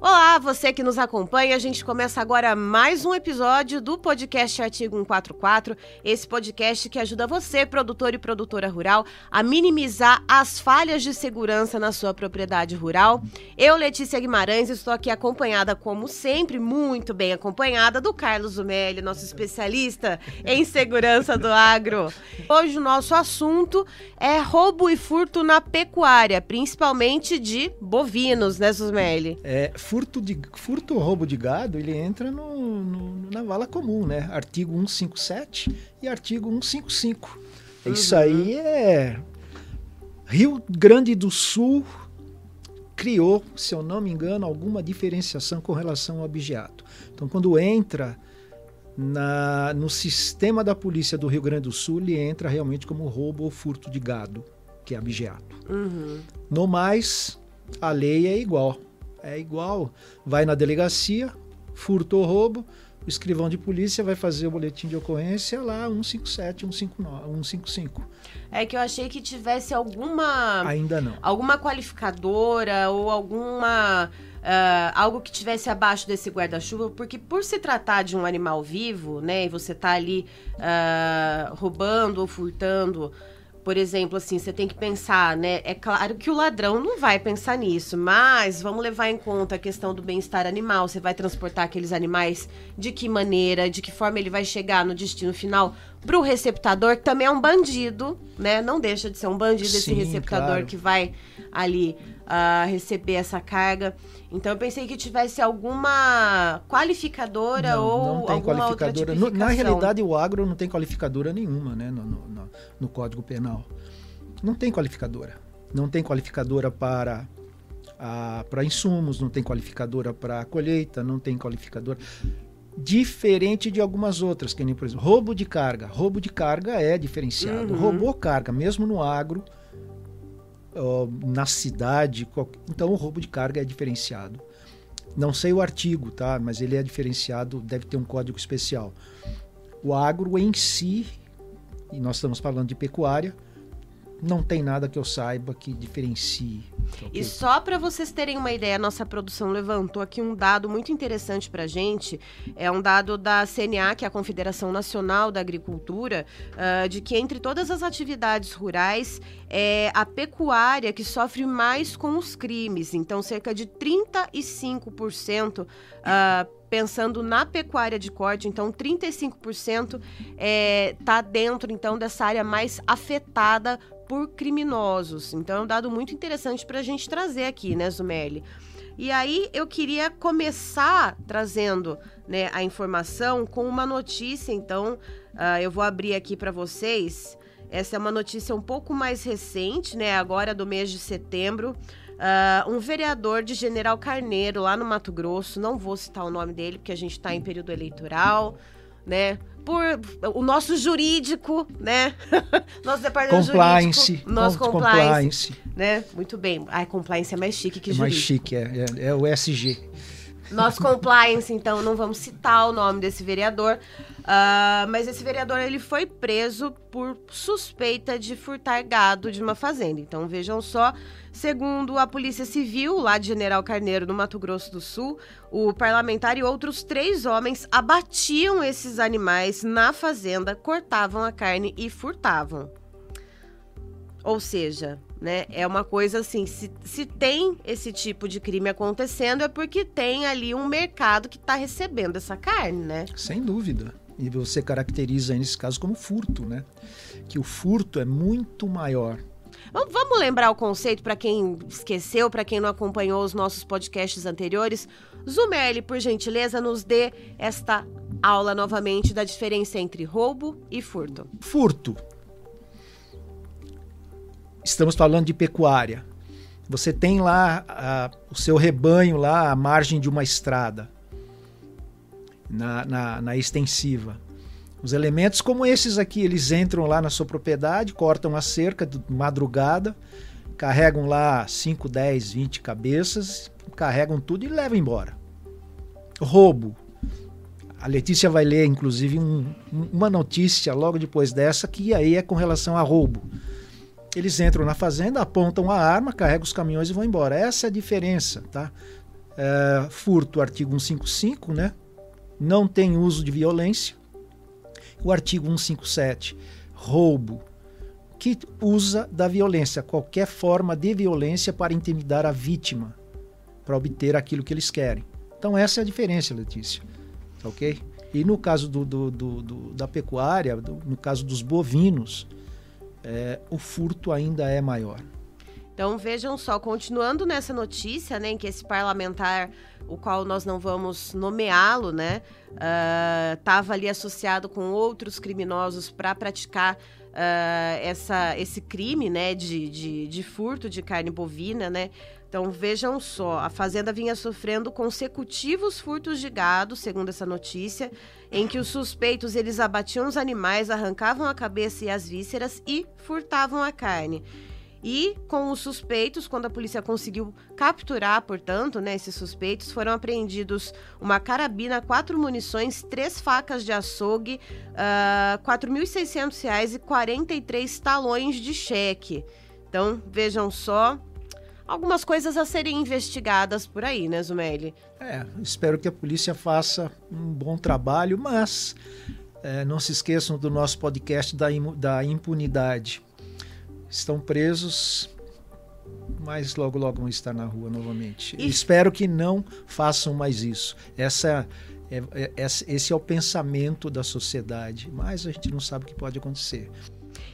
Well, Olá, você que nos acompanha. A gente começa agora mais um episódio do podcast Artigo 144. Esse podcast que ajuda você, produtor e produtora rural, a minimizar as falhas de segurança na sua propriedade rural. Eu, Letícia Guimarães, estou aqui acompanhada, como sempre, muito bem acompanhada, do Carlos Zumelli, nosso especialista em segurança do agro. Hoje o nosso assunto é roubo e furto na pecuária, principalmente de bovinos, né, Zumelli? É, furto, de, furto ou roubo de gado, ele entra no, no, na vala comum, né? Artigo 157 e artigo 155. Uhum. Isso aí é. Rio Grande do Sul criou, se eu não me engano, alguma diferenciação com relação ao objeto. Então, quando entra na, no sistema da polícia do Rio Grande do Sul, ele entra realmente como roubo ou furto de gado, que é objeto. Uhum. No mais, a lei é igual. É igual. Vai na delegacia, furtou roubo, o escrivão de polícia vai fazer o boletim de ocorrência lá 157, 159, 155. É que eu achei que tivesse alguma. Ainda não. Alguma qualificadora ou alguma. Uh, algo que tivesse abaixo desse guarda-chuva, porque por se tratar de um animal vivo, né, e você tá ali uh, roubando ou furtando por exemplo, assim, você tem que pensar, né? É claro que o ladrão não vai pensar nisso, mas vamos levar em conta a questão do bem-estar animal. Você vai transportar aqueles animais de que maneira, de que forma ele vai chegar no destino final para o receptador, que também é um bandido, né? Não deixa de ser um bandido Sim, esse receptador claro. que vai ali uh, receber essa carga. Então eu pensei que tivesse alguma qualificadora não, ou não tem alguma qualificadora. outra Na realidade, o agro não tem qualificadora nenhuma, né, no, no, no, Código Penal. Não tem qualificadora. Não tem qualificadora para para insumos, não tem qualificadora para colheita, não tem qualificadora diferente de algumas outras, que nem por exemplo, roubo de carga. Roubo de carga é diferenciado. Uhum. Roubou carga, mesmo no agro, na cidade. Então o roubo de carga é diferenciado. Não sei o artigo, tá? Mas ele é diferenciado, deve ter um código especial. O agro em si, e nós estamos falando de pecuária, não tem nada que eu saiba que diferencie. E só para vocês terem uma ideia, a nossa produção levantou aqui um dado muito interessante para gente. É um dado da CNA, que é a Confederação Nacional da Agricultura, uh, de que entre todas as atividades rurais, é a pecuária que sofre mais com os crimes. Então, cerca de 35% uh, pensando na pecuária de corte, então 35% está é, tá dentro então dessa área mais afetada por criminosos. Então é um dado muito interessante para a gente trazer aqui, né, Zumeli? E aí eu queria começar trazendo né, a informação com uma notícia. Então uh, eu vou abrir aqui para vocês. Essa é uma notícia um pouco mais recente, né? Agora do mês de setembro. Uh, um vereador de General Carneiro, lá no Mato Grosso, não vou citar o nome dele, porque a gente está em período eleitoral, né? por o nosso jurídico, né? nosso departamento compliance, jurídico, nosso compliance, compliance, né? Muito bem. Ai, compliance é mais chique que é jurídico. Mais chique, é, é, é o SG. Nosso compliance, então, não vamos citar o nome desse vereador, uh, mas esse vereador ele foi preso por suspeita de furtar gado de uma fazenda. Então, vejam só, segundo a Polícia Civil, lá de General Carneiro, no Mato Grosso do Sul, o parlamentar e outros três homens abatiam esses animais na fazenda, cortavam a carne e furtavam. Ou seja, né? É uma coisa assim, se, se tem esse tipo de crime acontecendo, é porque tem ali um mercado que está recebendo essa carne, né? Sem dúvida. E você caracteriza nesse caso como furto, né? Que o furto é muito maior. Vamos lembrar o conceito para quem esqueceu, para quem não acompanhou os nossos podcasts anteriores. Zumerli, por gentileza, nos dê esta aula novamente da diferença entre roubo e furto. Furto estamos falando de pecuária. Você tem lá a, o seu rebanho lá à margem de uma estrada, na, na, na extensiva. Os elementos como esses aqui, eles entram lá na sua propriedade, cortam a cerca de madrugada, carregam lá 5, 10, 20 cabeças, carregam tudo e levam embora. Roubo. a Letícia vai ler, inclusive, um, uma notícia logo depois dessa, que aí é com relação a roubo. Eles entram na fazenda, apontam a arma, carregam os caminhões e vão embora. Essa é a diferença, tá? É, furto, artigo 155, né? Não tem uso de violência. O artigo 157, roubo, que usa da violência, qualquer forma de violência para intimidar a vítima, para obter aquilo que eles querem. Então essa é a diferença, Letícia ok? E no caso do, do, do, do da pecuária, no caso dos bovinos, é, o furto ainda é maior. Então vejam só, continuando nessa notícia, né, em que esse parlamentar, o qual nós não vamos nomeá-lo, né, estava uh, ali associado com outros criminosos para praticar uh, essa, esse crime, né, de, de, de furto de carne bovina, né, então vejam só, a fazenda vinha sofrendo consecutivos furtos de gado, segundo essa notícia, em que os suspeitos eles abatiam os animais, arrancavam a cabeça e as vísceras e furtavam a carne. E com os suspeitos, quando a polícia conseguiu capturar, portanto, né, esses suspeitos, foram apreendidos uma carabina, quatro munições, três facas de açougue, uh, R$ 4.600 e 43 talões de cheque. Então, vejam só, algumas coisas a serem investigadas por aí, né, Zumeli? É, espero que a polícia faça um bom trabalho, mas é, não se esqueçam do nosso podcast da, da impunidade. Estão presos, mas logo logo vão estar na rua novamente. E... Espero que não façam mais isso. Essa é, é, esse é o pensamento da sociedade, mas a gente não sabe o que pode acontecer.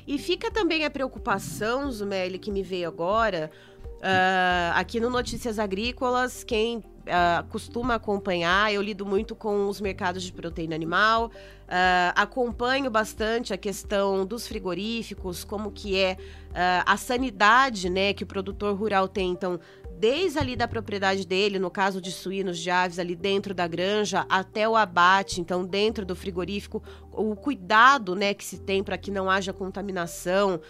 E fica também a preocupação, Zumeli, que me veio agora, Uh, aqui no Notícias Agrícolas, quem uh, costuma acompanhar, eu lido muito com os mercados de proteína animal, uh, acompanho bastante a questão dos frigoríficos, como que é a sanidade né, que o produtor rural tem. Então, desde ali da propriedade dele, no caso de suínos, de aves, ali dentro da granja, até o abate, então dentro do frigorífico, o cuidado né, que se tem para que não haja contaminação, uh,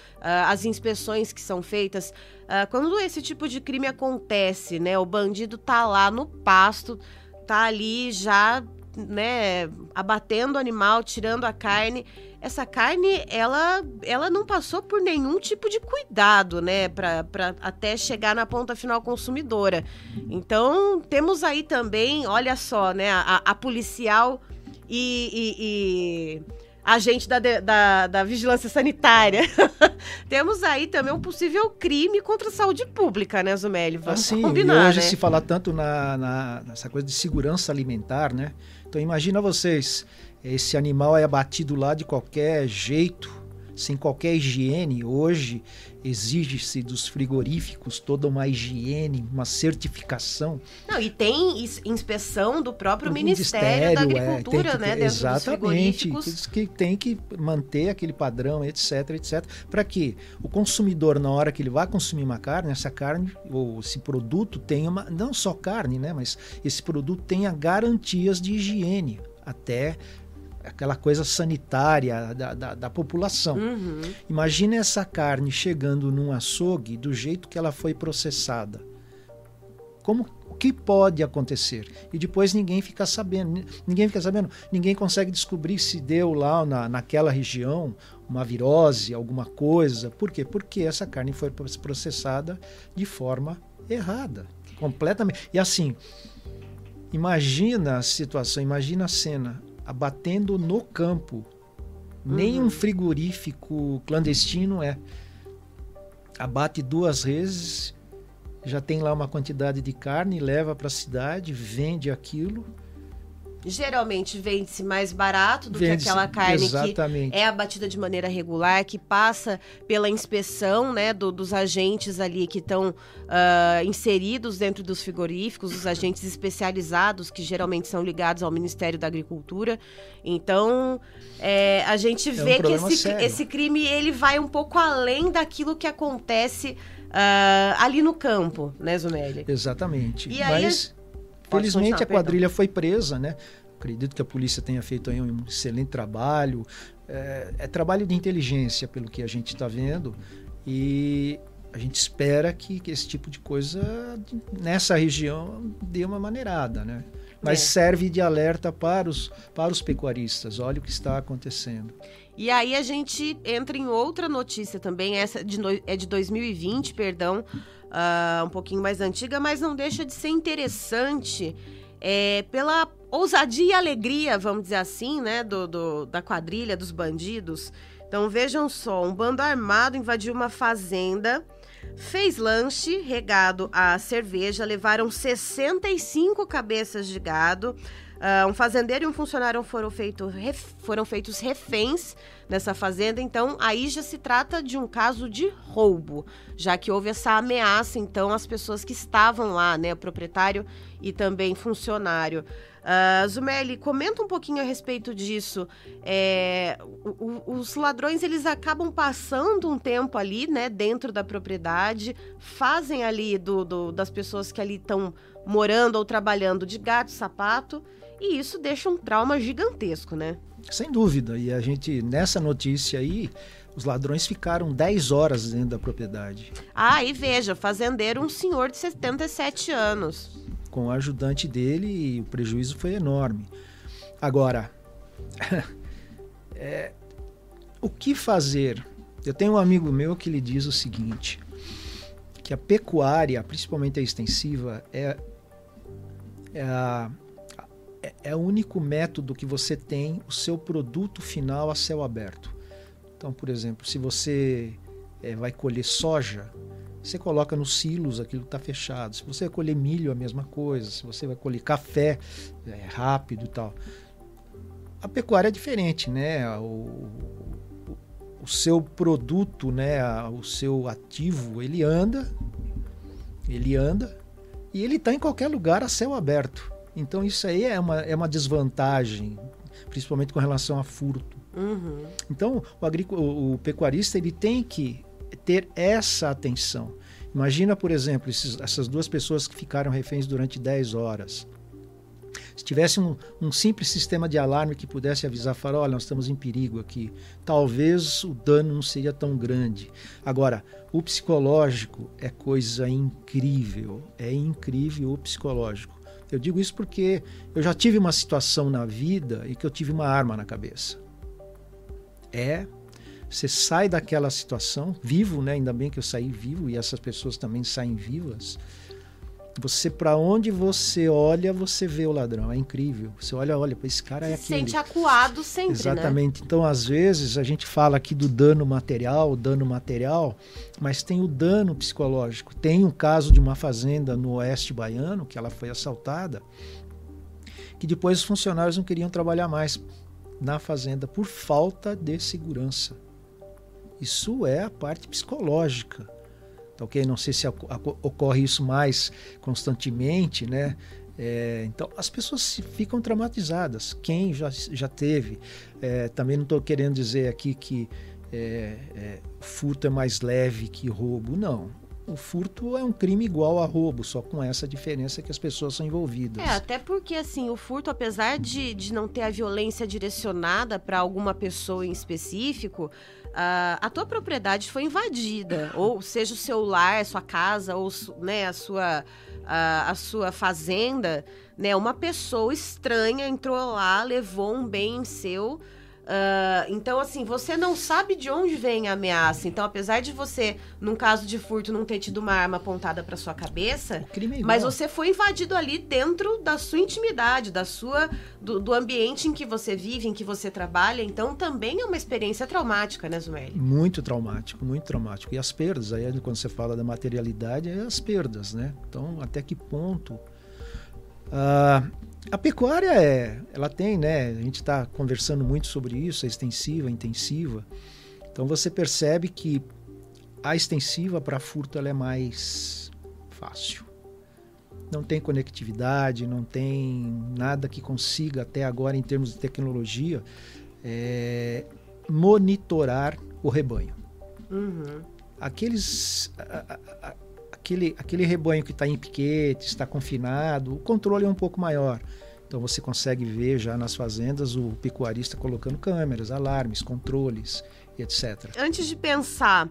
as inspeções que são feitas. Uh, quando esse tipo de crime acontece, né, o bandido tá lá no pasto, tá ali já né, abatendo o animal, tirando a carne. Essa carne, ela, ela não passou por nenhum tipo de cuidado, né, para até chegar na ponta final consumidora. Então, temos aí também, olha só, né, a, a policial e, e, e agente da, da, da, vigilância sanitária. Temos aí também um possível crime contra a saúde pública, né, Zumeli? Vamos assim, combinar, e hoje né? se fala tanto na, na, nessa coisa de segurança alimentar, né? Então imagina vocês, esse animal é abatido lá de qualquer jeito, sem qualquer higiene. Hoje exige-se dos frigoríficos toda uma higiene, uma certificação. Não, e tem inspeção do próprio Ministério, Ministério, da é, Agricultura, é, né? Que, exatamente, que tem que manter aquele padrão, etc, etc, para que o consumidor, na hora que ele vai consumir uma carne, essa carne ou esse produto tenha uma, não só carne, né? Mas esse produto tenha garantias de higiene até aquela coisa sanitária da, da, da população. Uhum. Imagina essa carne chegando num açougue do jeito que ela foi processada. Como o que pode acontecer? E depois ninguém fica sabendo, ninguém fica sabendo, ninguém consegue descobrir se deu lá na, naquela região uma virose, alguma coisa. Por quê? Porque essa carne foi processada de forma errada, completamente. E assim, imagina a situação, imagina a cena abatendo no campo. Uhum. Nem um frigorífico clandestino é. Abate duas vezes, já tem lá uma quantidade de carne, leva para a cidade, vende aquilo geralmente vende-se mais barato do que aquela carne exatamente. que é abatida de maneira regular, que passa pela inspeção né, do, dos agentes ali que estão uh, ah, inseridos dentro dos frigoríficos, os agentes especializados que geralmente são ligados ao Ministério da Agricultura. Então, é, a gente vê é um que esse, esse crime ele vai um pouco além daquilo que acontece uh, ali no campo, né, Zumeli? Exatamente. E Mas... Aí, Felizmente a quadrilha perdão. foi presa, né? Acredito que a polícia tenha feito aí um excelente trabalho. É, é trabalho de inteligência, pelo que a gente está vendo. E a gente espera que, que, esse tipo de coisa nessa região dê uma maneirada, né? mas É. serve de alerta para os, para os pecuaristas. Olha o que está acontecendo. E aí a gente entra em outra notícia também, essa de é de 2020, perdão, ah, um pouquinho mais antiga, mas não deixa de ser interessante é, pela ousadia e alegria, vamos dizer assim, né, do, do- da quadrilha, dos bandidos. Então vejam só, um bando armado invadiu uma fazenda, fez lanche regado a cerveja, levaram 65 cabeças de gado. Ah, um fazendeiro e um funcionário foram, feito, ref- foram feitos reféns nessa fazenda, então aí já se trata de um caso de roubo, já que houve essa ameaça, então, às pessoas que estavam lá, né, proprietário e também funcionário. Uh, Zumeli, comenta um pouquinho a respeito disso. É, o- o- os ladrões eles acabam passando um tempo ali, né, dentro da propriedade, fazem ali do, do- das pessoas que ali estão morando ou trabalhando de gato, sapato, e isso deixa um trauma gigantesco, né? Sem dúvida. E a gente, nessa notícia aí, os ladrões ficaram 10 horas dentro da propriedade. Ah, e veja, fazendeiro, um senhor de 77 anos. Com o ajudante dele e o prejuízo foi enorme. Agora, é, o que fazer? Eu tenho um amigo meu que lhe diz o seguinte, que a pecuária, principalmente a extensiva, é, é, a- é- é o único método que você tem o seu produto final a céu aberto. Então, por exemplo, se você é, vai colher soja, você coloca nos silos, aquilo está fechado. Se você vai colher milho, a mesma coisa. Se você vai colher café, é rápido e tal. A pecuária é diferente, né? O, o, seu produto, né? O seu ativo, ele anda, ele anda e ele está em qualquer lugar a céu aberto. Então isso aí é uma, é uma desvantagem, principalmente com relação a furto. Uhum. Então, o, o- o pecuarista ele tem que ter essa atenção. Imagina, por exemplo, esses- essas duas pessoas que ficaram reféns durante 10 horas. Se tivesse um, um simples sistema de alarme que pudesse avisar, falar, olha, nós estamos em perigo aqui, talvez o dano não seria tão grande. Agora, o psicológico é coisa incrível, é incrível o psicológico. Eu digo isso porque eu já tive uma situação na vida e que eu tive uma arma na cabeça. É, você sai daquela situação vivo, né? Ainda bem que eu saí vivo e essas pessoas também saem vivas. Você para onde você olha, você vê o ladrão. É incrível. Você olha, olha, esse cara é Se aquele. sente acuado sempre, né? Exatamente. Então, às vezes, a gente fala aqui do dano material, dano material, mas tem o dano psicológico. Tem um caso de uma fazenda no oeste baiano, que ela foi assaltada, que depois os funcionários não queriam trabalhar mais na fazenda por falta de segurança. Isso é a parte psicológica. Tá ok? Não sei se ocorre isso mais constantemente, né? É, então as pessoas ficam traumatizadas. Quem já, já teve. É, também não estou querendo dizer aqui que é, é, furto é mais leve que roubo. Não. O furto é um crime igual a roubo, só com essa diferença que as pessoas são envolvidas. É, até porque, assim, o furto, apesar de, de não ter a violência direcionada para alguma pessoa em específico, a, a tua propriedade foi invadida. Ou seja, o seu lar, a sua casa, ou né, a, sua, a, a sua fazenda, né? Uma pessoa estranha entrou lá, levou um bem seu. Ah, então, assim, você não sabe de onde vem a ameaça. Então, apesar de você, num caso de furto, não ter tido uma arma apontada para sua cabeça, é mas você foi invadido ali dentro da sua intimidade, da sua do, do ambiente em que você vive, em que você trabalha. Então também é uma experiência traumática, né, Zumeli? Muito traumático, muito traumático. E as perdas, aí quando você fala da materialidade, é as perdas, né? Então, até que ponto? Ah, a pecuária é, ela tem, né? A gente está conversando muito sobre isso, a extensiva, a intensiva. Então você percebe que a extensiva para furto ela é mais fácil. Não tem conectividade, não tem nada que consiga até agora em termos de tecnologia é, monitorar o rebanho. Uhum. Aqueles, a- a- aquele, aquele rebanho que está em piquete, está confinado, o controle é um pouco maior. Então você consegue ver já nas fazendas o pecuarista colocando câmeras, alarmes, controles etc. Antes de pensar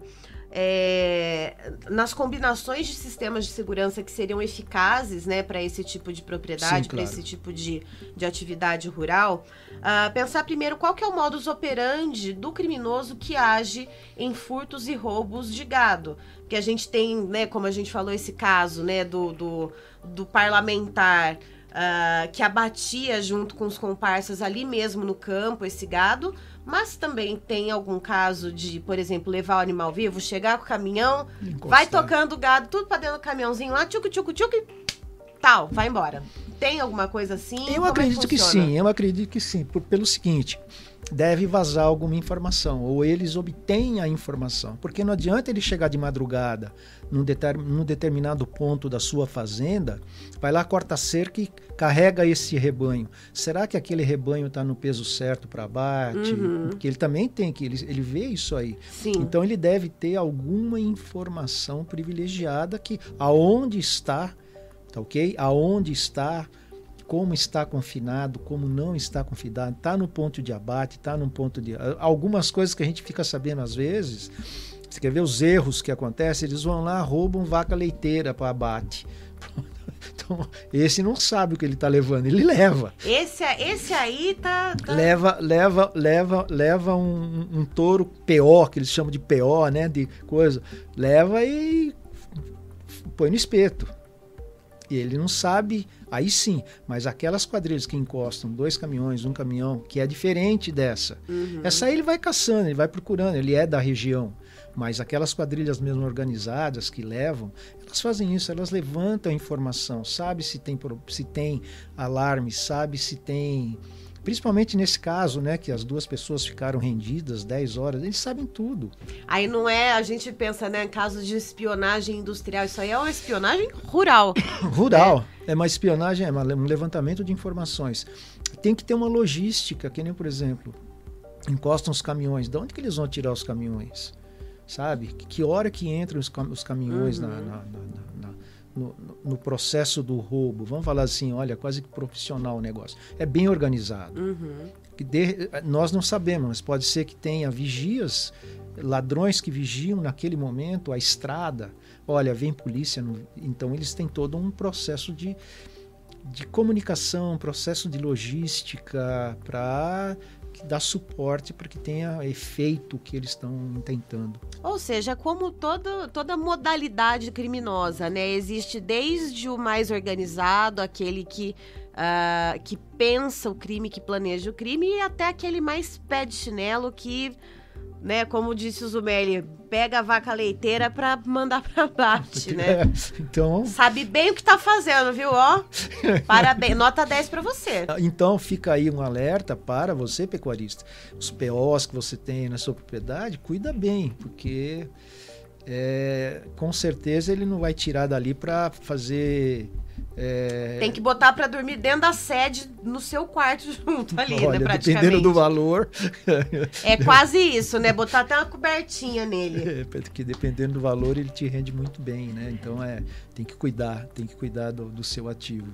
é, nas combinações de sistemas de segurança que seriam eficazes né, para esse tipo de propriedade, claro. para esse tipo de, de atividade rural, uh, pensar primeiro qual que é o modus operandi do criminoso que age em furtos e roubos de gado. Que a gente tem, né, como a gente falou, esse caso né, do, do, do parlamentar uh, que abatia junto com os comparsas ali mesmo no campo esse gado, mas também tem algum caso de, por exemplo, levar o animal vivo, chegar com o caminhão, Encostar. vai tocando o gado, tudo para dentro do caminhãozinho lá, tchuc, tchuc, tchuc, tal, vai embora. Tem alguma coisa assim? Eu Como acredito é que, que sim, eu acredito que sim, por, pelo seguinte, deve vazar alguma informação, ou eles obtêm a informação. Porque não adianta ele chegar de madrugada num, deter, num determinado ponto da sua fazenda, vai lá, corta a cerca e carrega esse rebanho. Será que aquele rebanho está no peso certo para abate? Uhum. Porque ele também tem que, ele, ele vê isso aí. Sim. Então ele deve ter alguma informação privilegiada que aonde está, tá ok? Aonde está como está confinado, como não está confinado, está no ponto de abate, está no ponto de. Algumas coisas que a gente fica sabendo às vezes, você quer ver os erros que acontecem? Eles vão lá, roubam vaca leiteira para abate. Então, esse não sabe o que ele está levando, ele leva. Esse, esse aí tá, tá... Leva, leva, leva, leva um, um, touro PO, que eles chamam de PO, né? De coisa. Leva e põe no espeto. E ele não sabe Aí sim, mas aquelas quadrilhas que encostam dois caminhões, um caminhão, que é diferente dessa, uhum. essa aí ele vai caçando, ele vai procurando, ele é da região. Mas aquelas quadrilhas mesmo organizadas que levam, elas fazem isso, elas levantam a informação, sabe se tem, se tem alarme, sabe se tem Principalmente nesse caso, né, que as duas pessoas ficaram rendidas 10 horas, eles sabem tudo. Aí não é, a gente pensa, né, em casos de espionagem industrial, isso aí é uma espionagem rural. rural. É. é uma espionagem, é um levantamento de informações. Tem que ter uma logística, que nem, por exemplo, encostam os caminhões. De onde que eles vão tirar os caminhões? Sabe? Que hora que entram os, cam os caminhões uhum. na, na, na no, no, processo do roubo, vamos falar assim, olha, quase que profissional o negócio. É bem organizado. Uhum. Que de, nós não sabemos, mas pode ser que tenha vigias, ladrões que vigiam naquele momento a estrada. Olha, vem polícia. Então eles têm todo um processo de, de comunicação, processo de logística para dar suporte para que tenha efeito o que eles estão tentando. Ou seja, como toda, toda modalidade criminosa, né? Existe desde o mais organizado, aquele que, uh, que pensa o crime, que planeja o crime, e até aquele mais pé de chinelo que né? Como disse o Zumelli, pega a vaca leiteira para mandar para bate, né? É, então. Sabe bem o que tá fazendo, viu? Ó, parabéns, nota 10 para você. Então fica aí um alerta para você, pecuarista. Os POs que você tem na sua propriedade, cuida bem, porque é, com certeza ele não vai tirar dali para fazer é... Tem que botar para dormir dentro da sede, no seu quarto junto ali, né, Olha, né, praticamente. Dependendo do valor. é quase isso, né? Botar até uma cobertinha nele. É, porque dependendo do valor, ele te rende muito bem, né? Então é, tem que cuidar, tem que cuidar do, do seu ativo.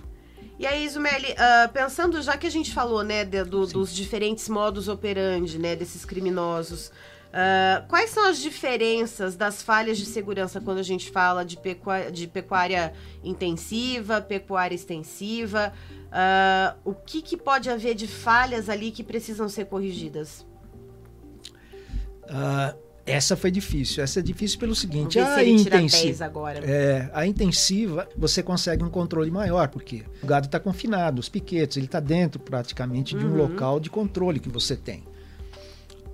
E aí, Ismael, uh, pensando, já que a gente falou, né, de, do, dos diferentes modos operandi, né, desses criminosos, Uh, quais são as diferenças das falhas de segurança quando a gente fala de, pecuária, de pecuária intensiva, pecuária extensiva? Uh, o que, que, pode haver de falhas ali que precisam ser corrigidas? Uh, essa foi difícil. Essa é difícil pelo seguinte: a intensiva, agora. É, a intensiva você consegue um controle maior, porque o gado está confinado, os piquetes, ele está dentro praticamente de um uhum. local de controle que você tem.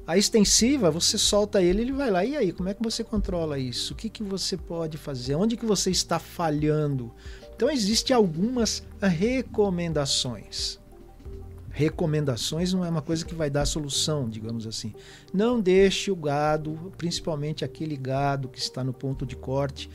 A extensiva, você solta ele, ele vai lá. E aí, como é que você controla isso? O que, que você pode fazer? Onde que você está falhando? Então, existem algumas recomendações. Recomendações não é uma coisa que vai dar solução, digamos assim. Não deixe o gado, principalmente aquele gado que está no ponto de corte,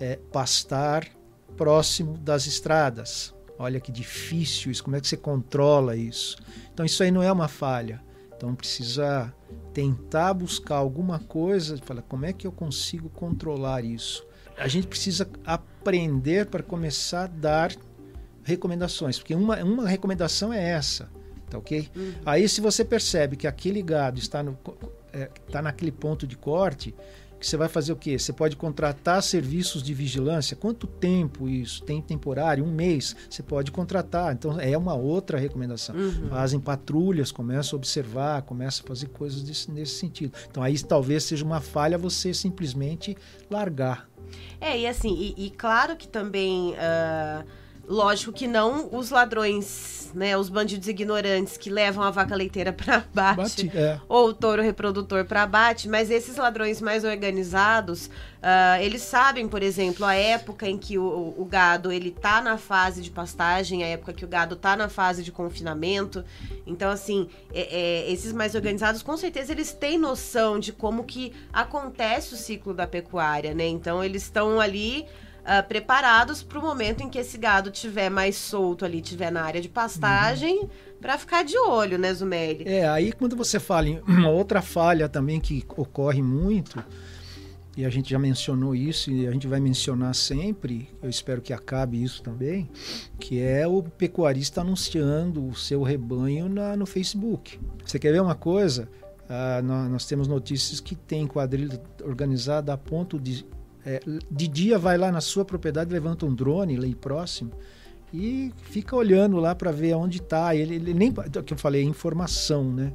é, pastar próximo das estradas. Olha que difícil isso, como é que você controla isso? Então, isso aí não é uma falha então precisa tentar buscar alguma coisa, falar como é que eu consigo controlar isso. A gente precisa aprender para começar a dar recomendações, porque uma, uma recomendação é essa, tá ok? Uhum. Aí se você percebe que aquele gado está, no, é, está naquele ponto de corte, que você vai fazer o quê? Você pode contratar serviços de vigilância. Quanto tempo isso? Tem temporário? Um mês? Você pode contratar. Então é uma outra recomendação. Uhum. Fazem patrulhas, começam a observar, começam a fazer coisas desse, nesse sentido. Então aí talvez seja uma falha você simplesmente largar. É, e assim, e, e claro que também. Uh Lógico que não os ladrões, né, os bandidos ignorantes que levam a vaca leiteira para abate, Bate, é. ou o touro reprodutor para abate, mas esses ladrões mais organizados, uh, eles sabem, por exemplo, a época em que o, o, gado ele tá na fase de pastagem, a época que o gado tá na fase de confinamento. Então, assim, é, é, esses mais organizados, com certeza, eles têm noção de como que acontece o ciclo da pecuária, né? Então, eles estão ali uh, preparados para o momento em que esse gado tiver mais solto ali, tiver na área de pastagem, uhum. para ficar de olho, né, Zumeli? É, aí quando você fala em uma outra falha também que ocorre muito, e a gente já mencionou isso e a gente vai mencionar sempre, eu espero que acabe isso também, que é o pecuarista anunciando o seu rebanho na, no Facebook. Você quer ver uma coisa? Uh, nós, nós, temos notícias que tem quadrilha organizada a ponto de é, de dia vai lá na sua propriedade, levanta um drone lá próximo e fica olhando lá para ver onde está. Ele, ele nem que eu falei informação, né?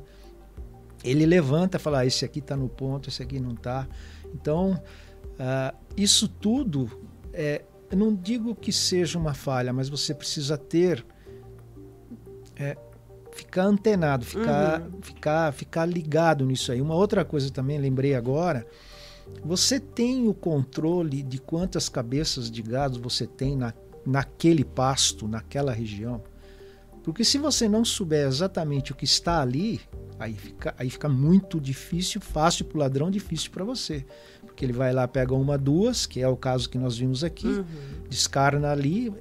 Ele levanta, e fala: ah, esse aqui está no ponto, esse aqui não está. Então uh, isso tudo é, eu não digo que seja uma falha, mas você precisa ter é, ficar antenado, ficar, uhum. ficar, ficar ligado nisso aí. Uma outra coisa também lembrei agora você tem o controle de quantas cabeças de gado você tem na, naquele pasto, naquela região? Porque se você não souber exatamente o que está ali, aí fica, aí fica muito difícil, fácil para o ladrão, difícil para você. Porque ele vai lá, pega uma, duas, que é o caso que nós vimos aqui, uhum. descarna ali,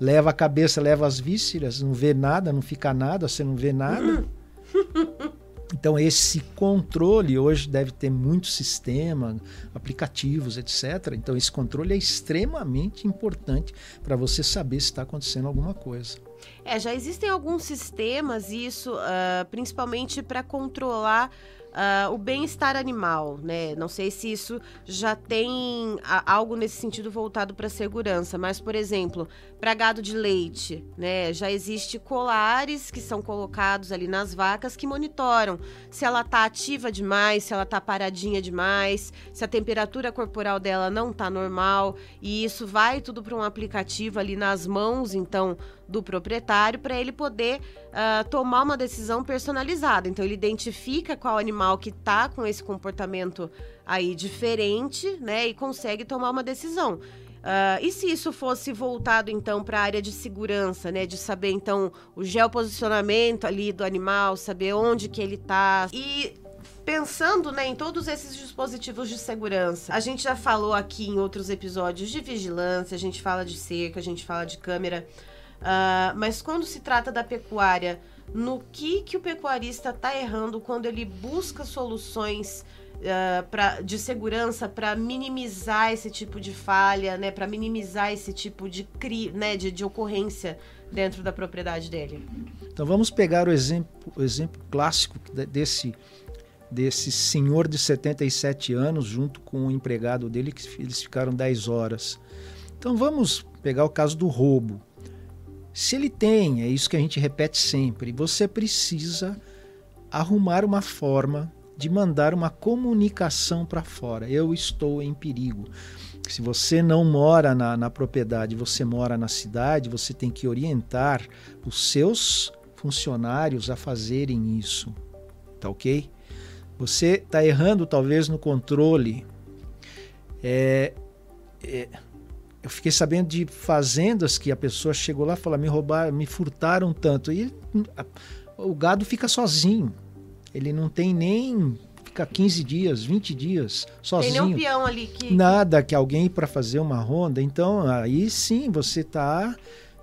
leva a cabeça, leva as vísceras, não vê nada, não fica nada, você não vê nada. Uhum. Então, esse controle hoje deve ter muito sistema, aplicativos, etc. Então, esse controle é extremamente importante para você saber se está acontecendo alguma coisa. É, já existem alguns sistemas, isso, uh, principalmente para controlar uh, o bem-estar animal, né? Não sei se isso já tem algo nesse sentido voltado para segurança, mas, por exemplo, para gado de leite, né? Já existe colares que são colocados ali nas vacas que monitoram se ela tá ativa demais, se ela tá paradinha demais, se a temperatura corporal dela não tá normal, e isso vai tudo para um aplicativo ali nas mãos, então, do proprietário para ele poder uh, tomar uma decisão personalizada. Então ele identifica qual animal que está com esse comportamento aí diferente, né, e consegue tomar uma decisão. Uh, e se isso fosse voltado então para a área de segurança, né, de saber então o geoposicionamento ali do animal, saber onde que ele está e pensando né, em todos esses dispositivos de segurança. A gente já falou aqui em outros episódios de vigilância, a gente fala de cerca, a gente fala de câmera. Uh, mas quando se trata da pecuária, no que, que o pecuarista está errando quando ele busca soluções uh, pra, de segurança para minimizar esse tipo de falha, né, para minimizar esse tipo de, cri, né, de, de ocorrência dentro da propriedade dele? Então vamos pegar o exemplo, o exemplo clássico desse desse senhor de 77 anos junto com o empregado dele que eles ficaram 10 horas. Então vamos pegar o caso do roubo. Se ele tem, é isso que a gente repete sempre, você precisa arrumar uma forma de mandar uma comunicação para fora. Eu estou em perigo. Se você não mora na, na propriedade, você mora na cidade, você tem que orientar os seus funcionários a fazerem isso. Tá ok? Você está errando talvez no controle. É, é, eu fiquei sabendo de fazendas que a pessoa chegou lá e falou: me roubaram, me furtaram tanto. E o gado fica sozinho. Ele não tem nem. Fica 15 dias, 20 dias sozinho. Tem nenhum peão ali que. Nada que alguém para fazer uma ronda. Então, aí sim você está.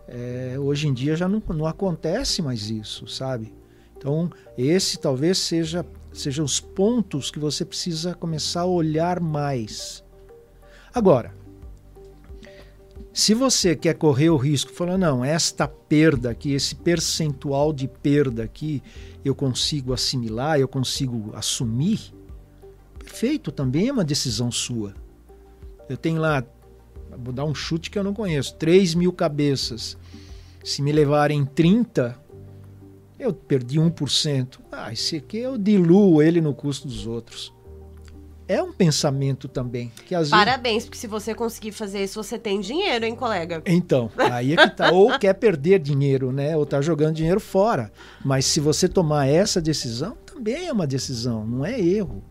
É, hoje em dia já não, não acontece mais isso, sabe? Então, esse talvez seja sejam os pontos que você precisa começar a olhar mais. Agora, se você quer correr o risco, falando, não, esta perda aqui, esse percentual de perda aqui, eu consigo assimilar, eu consigo assumir, Perfeito, também é uma decisão sua. Eu tenho lá, vou dar um chute que eu não conheço, 3 mil cabeças. Se me levarem 30, eu perdi 1%. Ah, esse aqui eu diluo ele no custo dos outros. É um pensamento também. Que às Parabéns, vezes... porque se você conseguir fazer isso, você tem dinheiro, hein, colega? Então, aí é que tá. ou quer perder dinheiro, né? Ou tá jogando dinheiro fora. Mas se você tomar essa decisão, também é uma decisão, não é erro.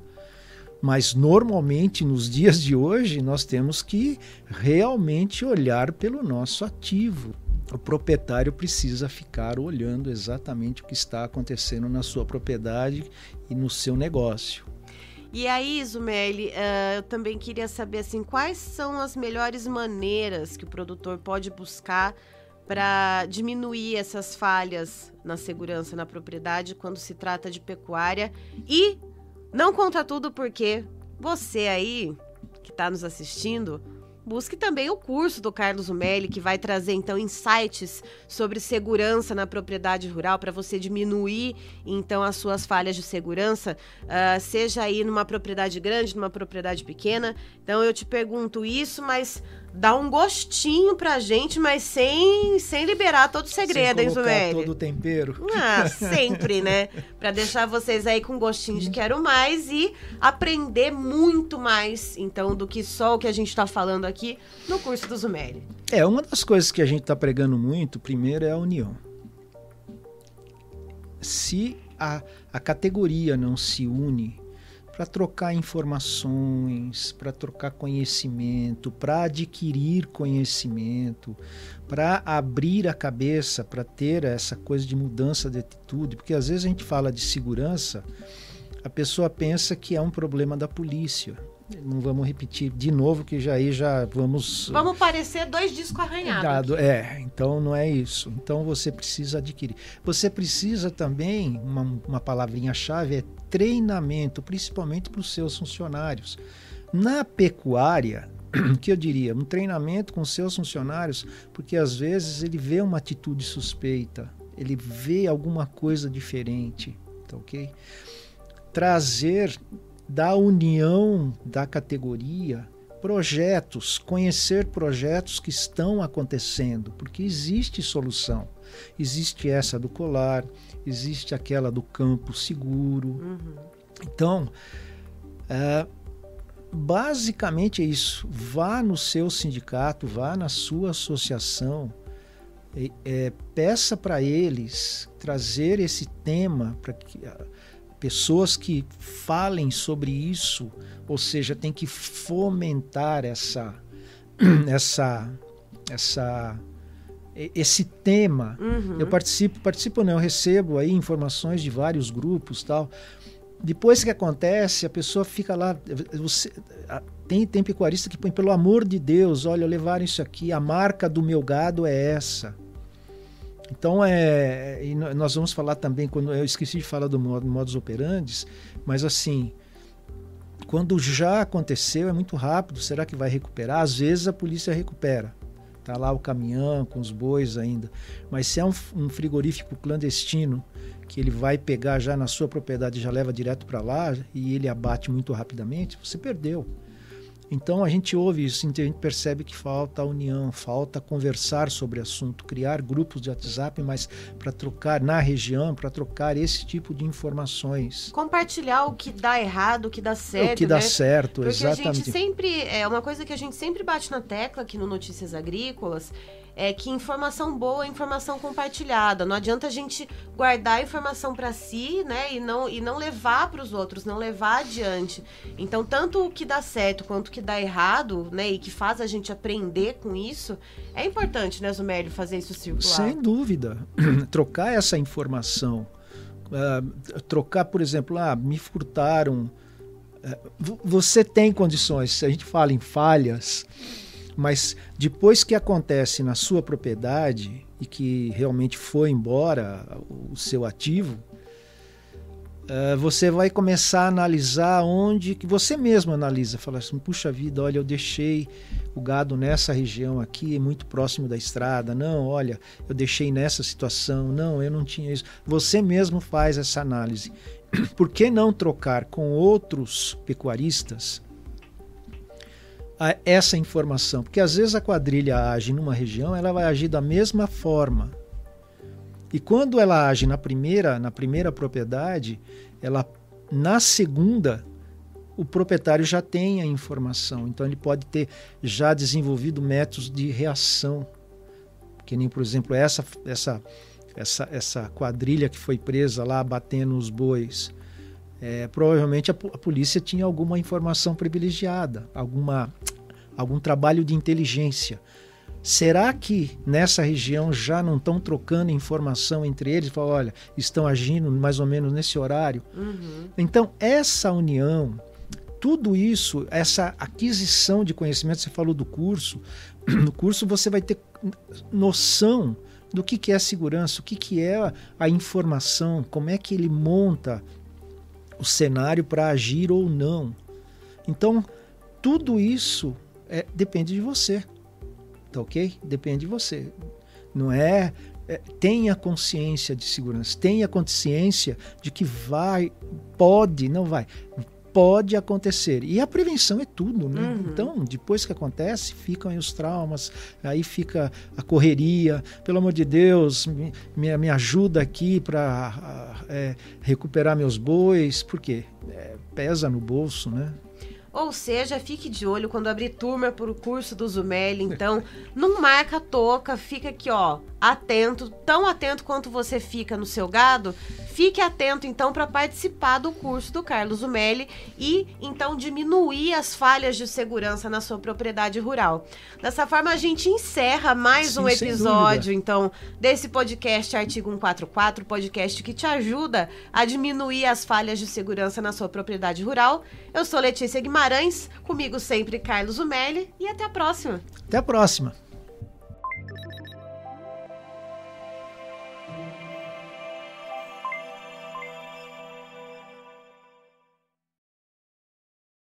Mas normalmente nos dias de hoje nós temos que realmente olhar pelo nosso ativo o proprietário precisa ficar olhando exatamente o que está acontecendo na sua propriedade e no seu negócio. E aí, Zumeli, uh, eu também queria saber assim, quais são as melhores maneiras que o produtor pode buscar para diminuir essas falhas na segurança na propriedade quando se trata de pecuária? E não conta tudo porque você aí que está nos assistindo Busque também o curso do Carlos Umelli, que vai trazer então insights sobre segurança na propriedade rural para você diminuir então as suas falhas de segurança, uh, seja aí numa propriedade grande, numa propriedade pequena. Então eu te pergunto isso, mas dá um gostinho pra gente, mas sem, sem liberar todo o segredo, sem hein, Zumeli? todo o tempero. Ah, sempre, né? Pra deixar vocês aí com gostinho de quero mais e aprender muito mais, então, do que só o que a gente tá falando aqui no curso do Zumeli. É, uma das coisas que a gente tá pregando muito, primeiro, é a união. Se a, a categoria não se une, para trocar informações, para trocar conhecimento, para adquirir conhecimento, para abrir a cabeça, para ter essa coisa de mudança de atitude, porque às vezes a gente fala de segurança, a pessoa pensa que é um problema da polícia. Não vamos repetir de novo, que já aí já vamos. Vamos parecer dois discos arranhados. É, então não é isso. Então você precisa adquirir. Você precisa também, uma, uma palavrinha-chave é treinamento, principalmente para os seus funcionários. Na pecuária, que eu diria, um treinamento com seus funcionários, porque às vezes ele vê uma atitude suspeita, ele vê alguma coisa diferente, tá ok? Trazer da união da categoria projetos, conhecer projetos que estão acontecendo, porque existe solução. Existe essa do colar, existe aquela do campo seguro. Uhum. Então, é, basicamente é isso. Vá no seu sindicato, vá na sua associação, é, peça para eles trazer esse tema para que pessoas que falem sobre isso, ou seja, tem que fomentar essa essa essa esse tema. Uhum. Eu participo, participo não, eu recebo aí informações de vários grupos, tal. Depois que acontece, a pessoa fica lá, você, tem, tem pecuarista que põe, pelo amor de Deus, olha, levaram isso aqui, a marca do meu gado é essa. Então, é, nós vamos falar também, quando eu esqueci de falar do modus operandi, mas assim, quando já aconteceu, é muito rápido, será que vai recuperar? Às vezes a polícia recupera. Tá lá o caminhão com os bois ainda. Mas se é um, um frigorífico clandestino, que ele vai pegar já na sua propriedade já leva direto para lá e ele abate muito rapidamente, você perdeu. Então a gente ouve isso, a gente percebe que falta união, falta conversar sobre assunto, criar grupos de WhatsApp, mas para trocar na região, para trocar esse tipo de informações. Compartilhar o que dá errado, o que dá certo. O que dá né? certo, Porque exatamente. a gente sempre, é uma coisa que a gente sempre bate na tecla aqui no Notícias Agrícolas, é que informação boa é informação compartilhada. Não adianta a gente guardar a informação para si, né, e não e não levar para os outros, não levar adiante. Então, tanto o que dá certo quanto o que dá errado, né, e que faz a gente aprender com isso, é importante, né, Zumélio, fazer isso circular. Sem dúvida. Trocar essa informação, uh, trocar, por exemplo, ah, me furtaram. Uh, você tem condições, se a gente fala em falhas, mas depois que acontece na sua propriedade e que realmente foi embora o seu ativo, uh, você vai começar a analisar onde que você mesmo analisa, fala assim, puxa vida, olha, eu deixei o gado nessa região aqui, muito próximo da estrada. Não, olha, eu deixei nessa situação. Não, eu não tinha isso. Você mesmo faz essa análise. por que não trocar com outros pecuaristas a, essa informação? Porque às vezes a quadrilha age numa região, ela vai agir da mesma forma. E quando ela age na primeira, na primeira propriedade, ela na segunda o proprietário já tem a informação, então ele pode ter já desenvolvido métodos de reação, que nem por exemplo essa essa essa essa quadrilha que foi presa lá batendo os bois. É, provavelmente a, a polícia tinha alguma informação privilegiada, alguma algum trabalho de inteligência. Será que nessa região já não estão trocando informação entre eles? Falam, olha, estão agindo mais ou menos nesse horário. Uhum. Então, essa união, tudo isso, essa aquisição de conhecimento, você falou do curso, no curso você vai ter noção do que, que é segurança, o que, que é a informação, como é que ele monta o cenário para agir ou não. Então, tudo isso é, depende de você. Tá ok? Depende de você. Não é, é tenha consciência de segurança, tenha consciência de que vai, pode, não vai, pode acontecer. E a prevenção é tudo, né? Uhum. Então, depois que acontece, ficam aí os traumas, aí fica a correria. Pelo amor de Deus, me, me, me ajuda aqui para é, recuperar meus bois, porque é, pesa no bolso, né? Ou seja, fique de olho quando abrir turma para o curso do Zumeli. Então, não marca a toca, fica aqui, ó, atento, tão atento quanto você fica no seu gado. Fique atento, então, para participar do curso do Carlos Zumeli e, então, diminuir as falhas de segurança na sua propriedade rural. Dessa forma, a gente encerra mais Sim, um episódio, então, desse podcast Artigo 144, podcast que te ajuda a diminuir as falhas de segurança na sua propriedade rural. Eu sou Letícia Guimarães, comigo sempre Carlos Zumeli e até a próxima. Até a próxima.